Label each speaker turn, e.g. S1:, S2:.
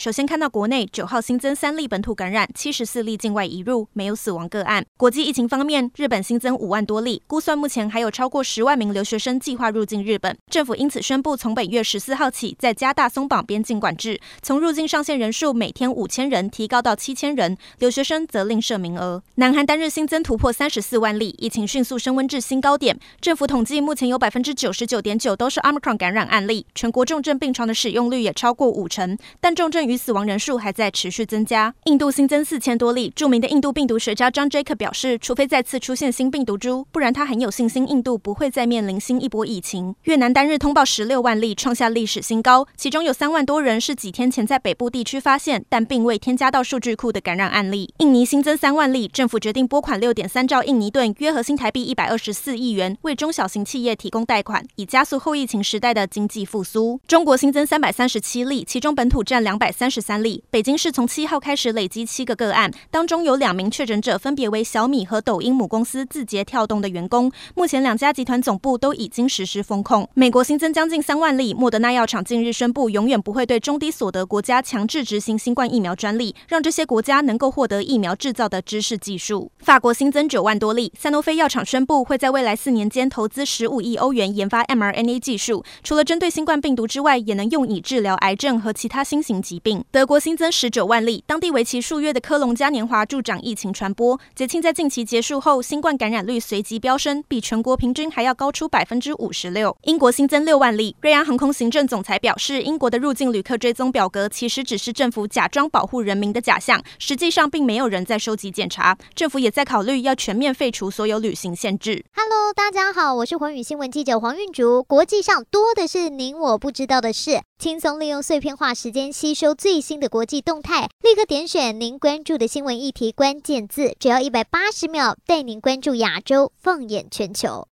S1: 首先看到国内九号新增三例本土感染，七十四例境外移入，没有死亡个案。国际疫情方面，日本新增五万多例，估算目前还有超过十万名留学生计划入境日本。政府因此宣布，从本月十四号起，再加大松绑边境管制，从入境上限人数每天五千人提高到七千人，留学生则另设名额。南韩单日新增突破三十四万例，疫情迅速升温至新高点。政府统计，目前有百分之九十九点九都是 Omicron 感染案例，全国重症病床的使用率也超过五成，但重症与死亡人数还在持续增加。印度新增四千多例，著名的印度病毒学家 John Jacob 表示，除非再次出现新病毒株，不然他很有信心印度不会再面临新一波疫情。越南单日通报十六万例，创下历史新高，其中有三万多人是几天前在北部地区发现，但并未添加到数据库的感染案例。印尼新增三万例，政府决定拨款六点三兆印尼盾，约合新台币一百二十四亿元，为中小型企业提供贷款，以加速后疫情时代的经济复苏。中国新增三百三十七例，其中本土占两百三十三。例北京市从七号开始累积七个个案，当中有两名确诊者分别为小米和抖音母公司字节跳动的员工。目前两家集团总部都已经实施封控。美国新增将近三万例，莫德纳药厂近日宣布，永远不会对中低所得国家强制执行新冠疫苗专利，让这些国家能够获得疫苗制造的知识技术。法国新增九万多例，赛诺菲药厂宣布会在未来四年间投资十五亿欧元研发 mRNA 技术，除了针对新冠病毒之外，也能用以治疗癌症和其他新型疾病。德国新增十九万例，当地为期数月的科隆嘉年华助长疫情传播。节庆在近期结束后，新冠感染率随即飙升，比全国平均还要高出百分之五十六。英国新增六万例，瑞安航空行政总裁表示，英国的入境旅客追踪表格其实只是政府假装保护人民的假象，实际上并没有人在收集检查。政府也在考虑要全面废除所有旅行限制。
S2: 大家好，我是寰宇新闻记者黄韵竹。国际上多的是您我不知道的事，轻松利用碎片化时间吸收最新的国际动态，立刻点选您关注的新闻议题关键字，只要一百八十秒，带您关注亚洲，放眼全球。